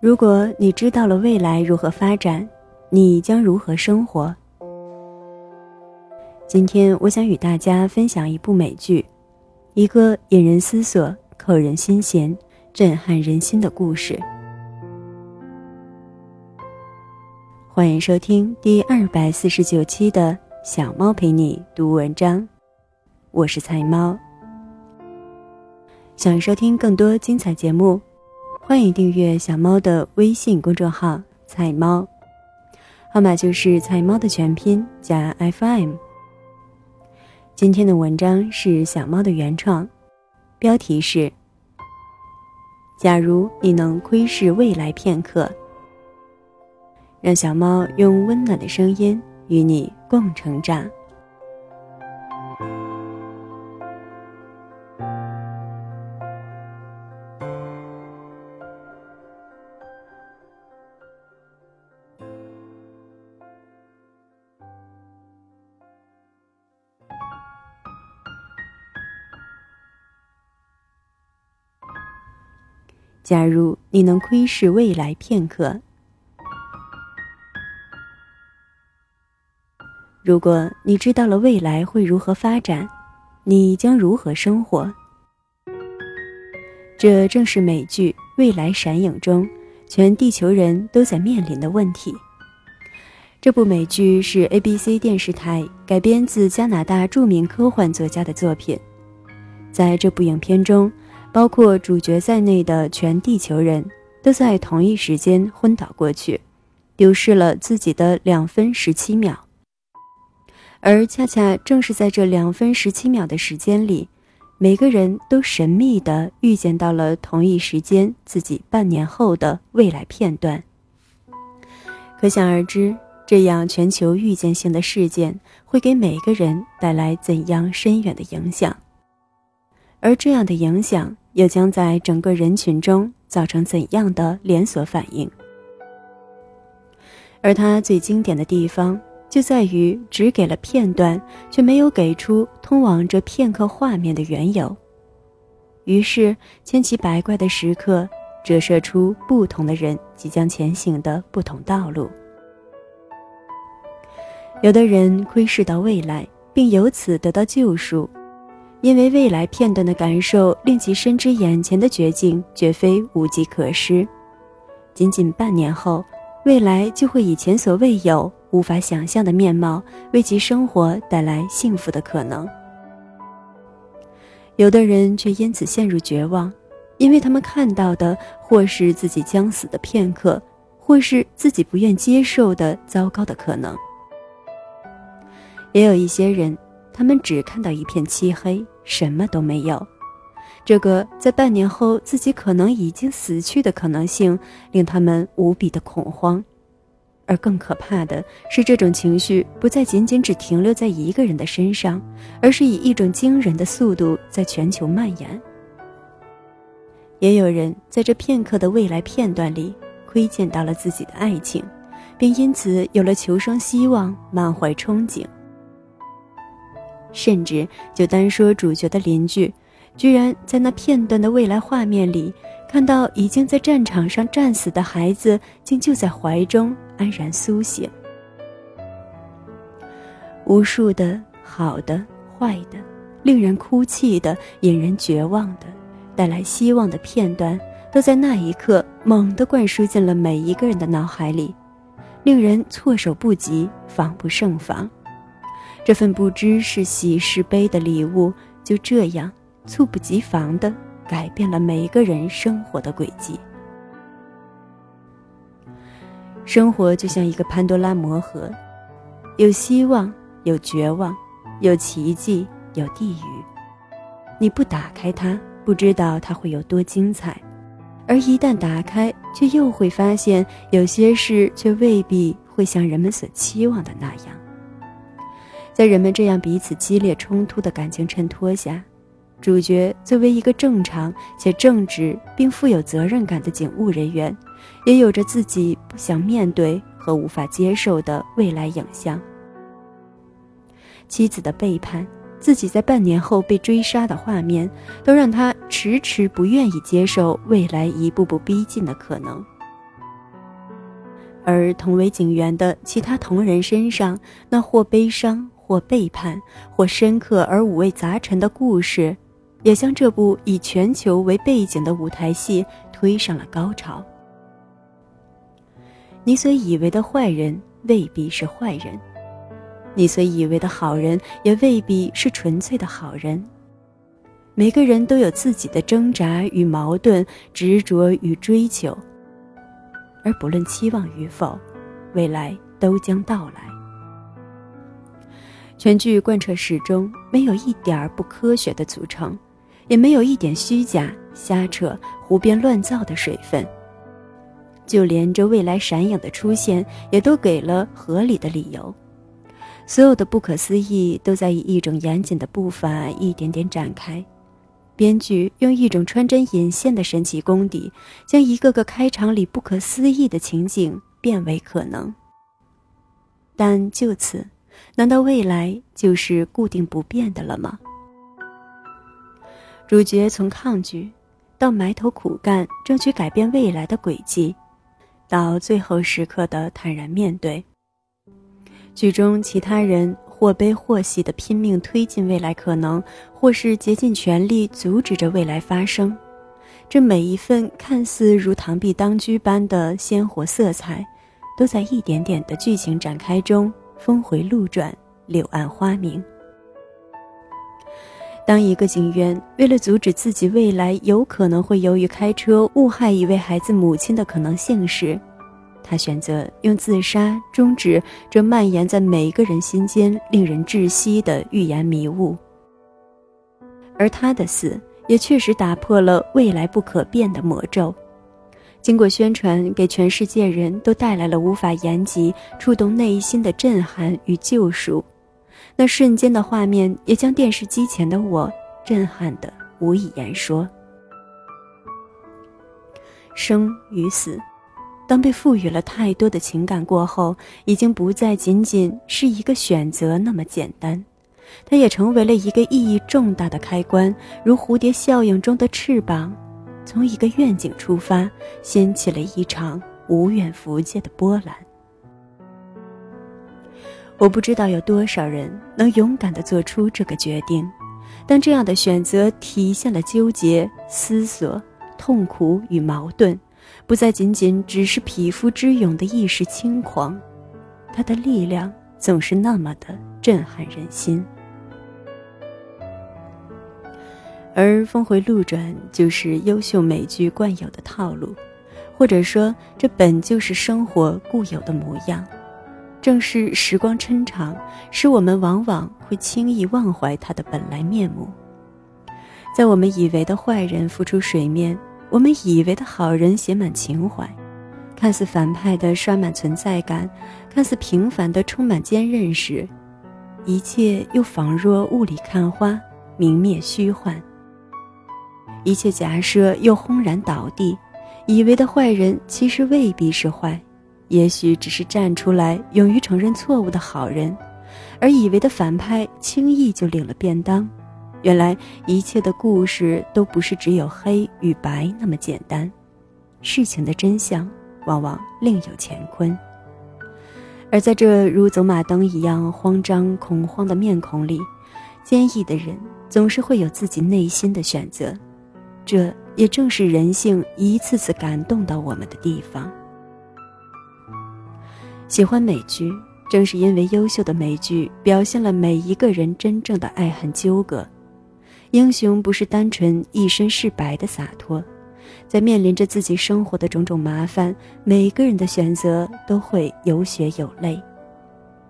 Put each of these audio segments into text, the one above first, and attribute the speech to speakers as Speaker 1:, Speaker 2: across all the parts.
Speaker 1: 如果你知道了未来如何发展，你将如何生活？今天我想与大家分享一部美剧，一个引人思索、扣人心弦、震撼人心的故事。欢迎收听第二百四十九期的《小猫陪你读文章》，我是菜猫。想收听更多精彩节目，欢迎订阅小猫的微信公众号“菜猫”，号码就是“菜猫”的全拼加 FM。今天的文章是小猫的原创，标题是：假如你能窥视未来片刻，让小猫用温暖的声音与你共成长。假如你能窥视未来片刻，如果你知道了未来会如何发展，你将如何生活？这正是美剧《未来闪影》中全地球人都在面临的问题。这部美剧是 ABC 电视台改编自加拿大著名科幻作家的作品，在这部影片中。包括主角在内的全地球人都在同一时间昏倒过去，丢失了自己的两分十七秒。而恰恰正是在这两分十七秒的时间里，每个人都神秘地预见到了同一时间自己半年后的未来片段。可想而知，这样全球预见性的事件会给每个人带来怎样深远的影响。而这样的影响又将在整个人群中造成怎样的连锁反应？而它最经典的地方就在于只给了片段，却没有给出通往这片刻画面的缘由。于是千奇百怪的时刻折射出不同的人即将前行的不同道路。有的人窥视到未来，并由此得到救赎。因为未来片段的感受令其深知眼前的绝境绝非无计可施，仅仅半年后，未来就会以前所未有、无法想象的面貌为其生活带来幸福的可能。有的人却因此陷入绝望，因为他们看到的或是自己将死的片刻，或是自己不愿接受的糟糕的可能。也有一些人。他们只看到一片漆黑，什么都没有。这个在半年后自己可能已经死去的可能性，令他们无比的恐慌。而更可怕的是，这种情绪不再仅仅只停留在一个人的身上，而是以一种惊人的速度在全球蔓延。也有人在这片刻的未来片段里窥见到了自己的爱情，并因此有了求生希望，满怀憧憬。甚至就单说主角的邻居，居然在那片段的未来画面里，看到已经在战场上战死的孩子，竟就在怀中安然苏醒。无数的好的、坏的、令人哭泣的、引人绝望的、带来希望的片段，都在那一刻猛地灌输进了每一个人的脑海里，令人措手不及，防不胜防。这份不知是喜是悲的礼物，就这样猝不及防地改变了每个人生活的轨迹。生活就像一个潘多拉魔盒，有希望，有绝望，有奇迹，有地狱。你不打开它，不知道它会有多精彩；而一旦打开，却又会发现有些事却未必会像人们所期望的那样。在人们这样彼此激烈冲突的感情衬托下，主角作为一个正常且正直并富有责任感的警务人员，也有着自己不想面对和无法接受的未来影像。妻子的背叛，自己在半年后被追杀的画面，都让他迟迟不愿意接受未来一步步逼近的可能。而同为警员的其他同仁身上，那或悲伤、或背叛、或深刻而五味杂陈的故事，也将这部以全球为背景的舞台戏推上了高潮。你所以为的坏人未必是坏人，你所以为的好人也未必是纯粹的好人。每个人都有自己的挣扎与矛盾、执着与追求。而不论期望与否，未来都将到来。全剧贯彻始终，没有一点儿不科学的组成，也没有一点虚假、瞎扯、胡编乱造的水分。就连这未来闪影的出现，也都给了合理的理由。所有的不可思议，都在以一种严谨的步伐一点点展开。编剧用一种穿针引线的神奇功底，将一个个开场里不可思议的情景变为可能。但就此，难道未来就是固定不变的了吗？主角从抗拒，到埋头苦干争取改变未来的轨迹，到最后时刻的坦然面对。剧中其他人。或悲或喜的拼命推进未来可能，或是竭尽全力阻止着未来发生。这每一份看似如螳臂当车般的鲜活色彩，都在一点点的剧情展开中峰回路转，柳暗花明。当一个警员为了阻止自己未来有可能会由于开车误害一位孩子母亲的可能性时，他选择用自杀终止这蔓延在每一个人心间、令人窒息的预言迷雾，而他的死也确实打破了未来不可变的魔咒。经过宣传，给全世界人都带来了无法言及、触动内心的震撼与救赎。那瞬间的画面，也将电视机前的我震撼得无以言说。生与死。当被赋予了太多的情感过后，已经不再仅仅是一个选择那么简单，它也成为了一个意义重大的开关，如蝴蝶效应中的翅膀，从一个愿景出发，掀起了一场无远弗届的波澜。我不知道有多少人能勇敢地做出这个决定，但这样的选择体现了纠结、思索、痛苦与矛盾。不再仅仅只是匹夫之勇的一时轻狂，他的力量总是那么的震撼人心。而峰回路转就是优秀美剧惯有的套路，或者说这本就是生活固有的模样。正是时光抻长，使我们往往会轻易忘怀它的本来面目。在我们以为的坏人浮出水面。我们以为的好人写满情怀，看似反派的刷满存在感，看似平凡的充满坚韧时，一切又仿若雾里看花，明灭虚幻。一切假设又轰然倒地，以为的坏人其实未必是坏，也许只是站出来勇于承认错误的好人，而以为的反派轻易就领了便当。原来一切的故事都不是只有黑与白那么简单，事情的真相往往另有乾坤。而在这如走马灯一样慌张恐慌的面孔里，坚毅的人总是会有自己内心的选择，这也正是人性一次次感动到我们的地方。喜欢美剧，正是因为优秀的美剧表现了每一个人真正的爱恨纠葛。英雄不是单纯一身是白的洒脱，在面临着自己生活的种种麻烦，每个人的选择都会有血有泪。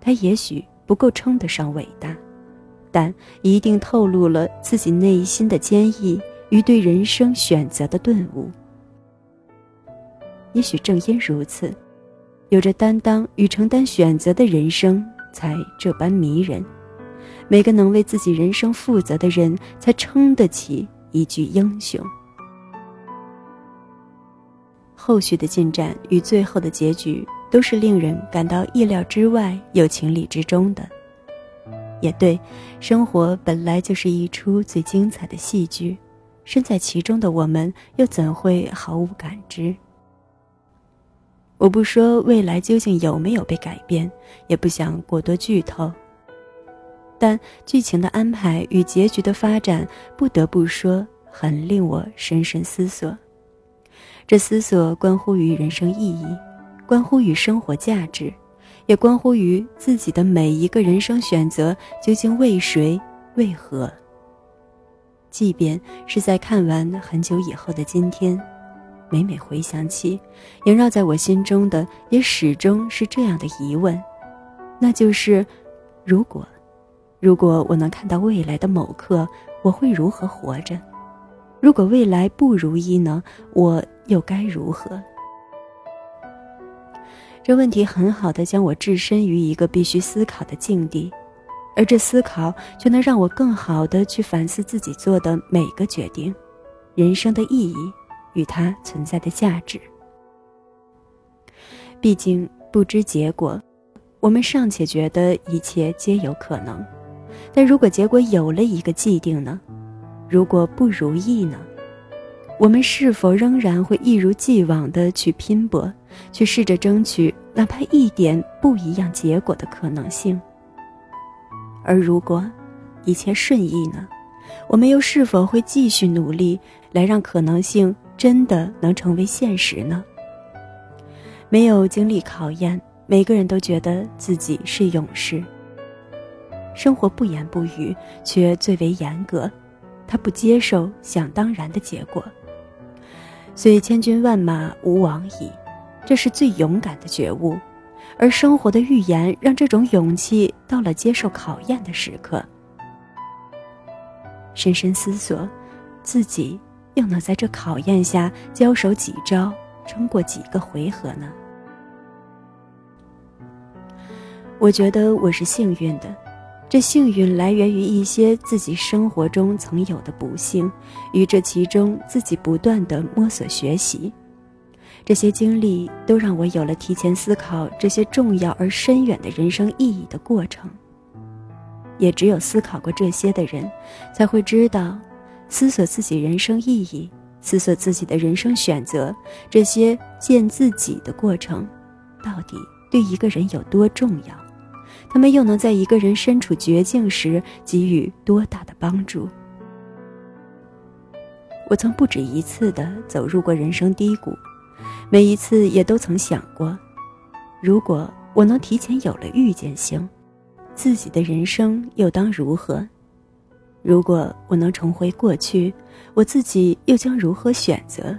Speaker 1: 他也许不够称得上伟大，但一定透露了自己内心的坚毅与对人生选择的顿悟。也许正因如此，有着担当与承担选择的人生才这般迷人。每个能为自己人生负责的人，才撑得起一句英雄。后续的进展与最后的结局，都是令人感到意料之外又情理之中的。也对，生活本来就是一出最精彩的戏剧，身在其中的我们，又怎会毫无感知？我不说未来究竟有没有被改变，也不想过多剧透。但剧情的安排与结局的发展，不得不说很令我深深思索。这思索关乎于人生意义，关乎于生活价值，也关乎于自己的每一个人生选择究竟为谁、为何。即便是在看完很久以后的今天。每每回想起，萦绕在我心中的也始终是这样的疑问，那就是：如果，如果我能看到未来的某刻，我会如何活着？如果未来不如意呢？我又该如何？这问题很好的将我置身于一个必须思考的境地，而这思考却能让我更好的去反思自己做的每个决定，人生的意义。与它存在的价值。毕竟不知结果，我们尚且觉得一切皆有可能。但如果结果有了一个既定呢？如果不如意呢？我们是否仍然会一如既往的去拼搏，去试着争取哪怕一点不一样结果的可能性？而如果一切顺意呢？我们又是否会继续努力来让可能性？真的能成为现实呢？没有经历考验，每个人都觉得自己是勇士。生活不言不语，却最为严格，他不接受想当然的结果。虽千军万马无往矣，这是最勇敢的觉悟。而生活的预言让这种勇气到了接受考验的时刻。深深思索，自己。又能在这考验下交手几招，撑过几个回合呢？我觉得我是幸运的，这幸运来源于一些自己生活中曾有的不幸，与这其中自己不断的摸索学习。这些经历都让我有了提前思考这些重要而深远的人生意义的过程。也只有思考过这些的人，才会知道。思索自己人生意义，思索自己的人生选择，这些见自己的过程，到底对一个人有多重要？他们又能在一个人身处绝境时给予多大的帮助？我曾不止一次的走入过人生低谷，每一次也都曾想过，如果我能提前有了预见性，自己的人生又当如何？如果我能重回过去，我自己又将如何选择？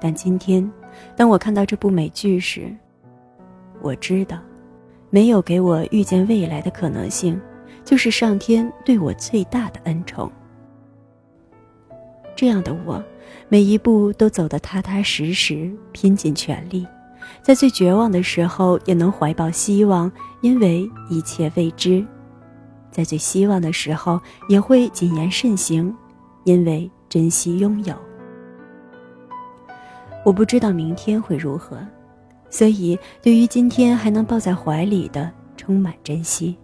Speaker 1: 但今天，当我看到这部美剧时，我知道，没有给我预见未来的可能性，就是上天对我最大的恩宠。这样的我，每一步都走得踏踏实实，拼尽全力，在最绝望的时候也能怀抱希望，因为一切未知。在最希望的时候，也会谨言慎行，因为珍惜拥有。我不知道明天会如何，所以对于今天还能抱在怀里的，充满珍惜。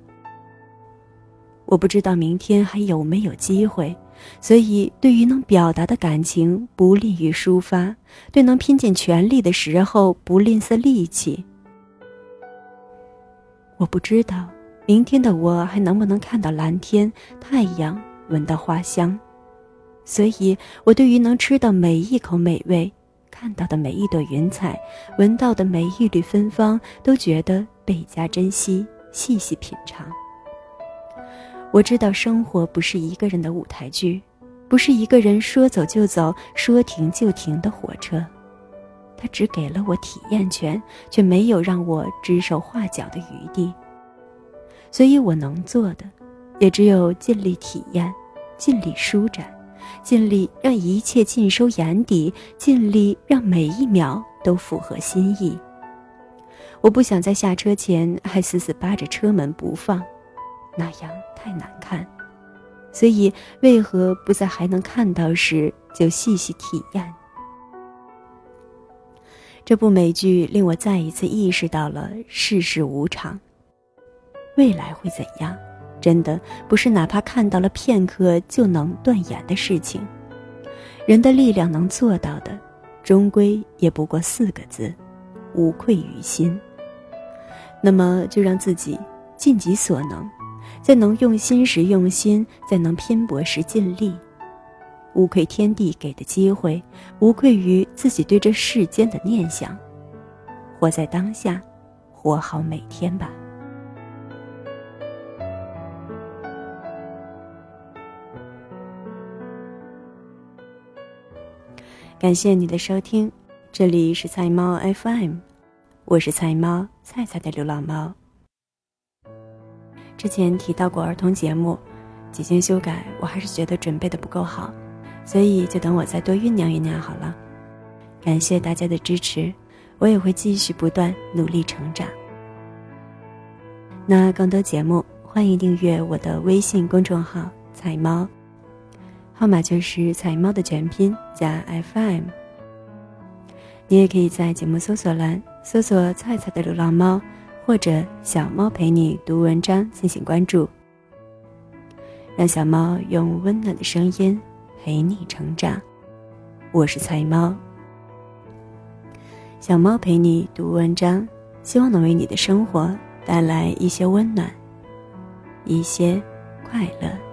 Speaker 1: 我不知道明天还有没有机会，所以对于能表达的感情，不利于抒发；对能拼尽全力的时候，不吝啬力气。我不知道。明天的我还能不能看到蓝天、太阳，闻到花香？所以，我对于能吃到每一口美味，看到的每一朵云彩，闻到的每一缕芬芳，都觉得倍加珍惜，细细品尝。我知道，生活不是一个人的舞台剧，不是一个人说走就走、说停就停的火车，它只给了我体验权，却没有让我指手画脚的余地。所以我能做的，也只有尽力体验，尽力舒展，尽力让一切尽收眼底，尽力让每一秒都符合心意。我不想在下车前还死死扒着车门不放，那样太难看。所以，为何不在还能看到时就细细体验？这部美剧令我再一次意识到了世事无常。未来会怎样？真的不是哪怕看到了片刻就能断言的事情。人的力量能做到的，终归也不过四个字：无愧于心。那么，就让自己尽己所能，在能用心时用心，在能拼搏时尽力，无愧天地给的机会，无愧于自己对这世间的念想。活在当下，活好每天吧。感谢你的收听，这里是菜猫 FM，我是菜猫菜菜的流浪猫。之前提到过儿童节目，几经修改，我还是觉得准备的不够好，所以就等我再多酝酿酝酿好了。感谢大家的支持，我也会继续不断努力成长。那更多节目，欢迎订阅我的微信公众号“菜猫”。号码就是“彩猫”的全拼加 FM。你也可以在节目搜索栏搜索“菜菜的流浪猫”或者“小猫陪你读文章”进行关注，让小猫用温暖的声音陪你成长。我是菜猫，小猫陪你读文章，希望能为你的生活带来一些温暖，一些快乐。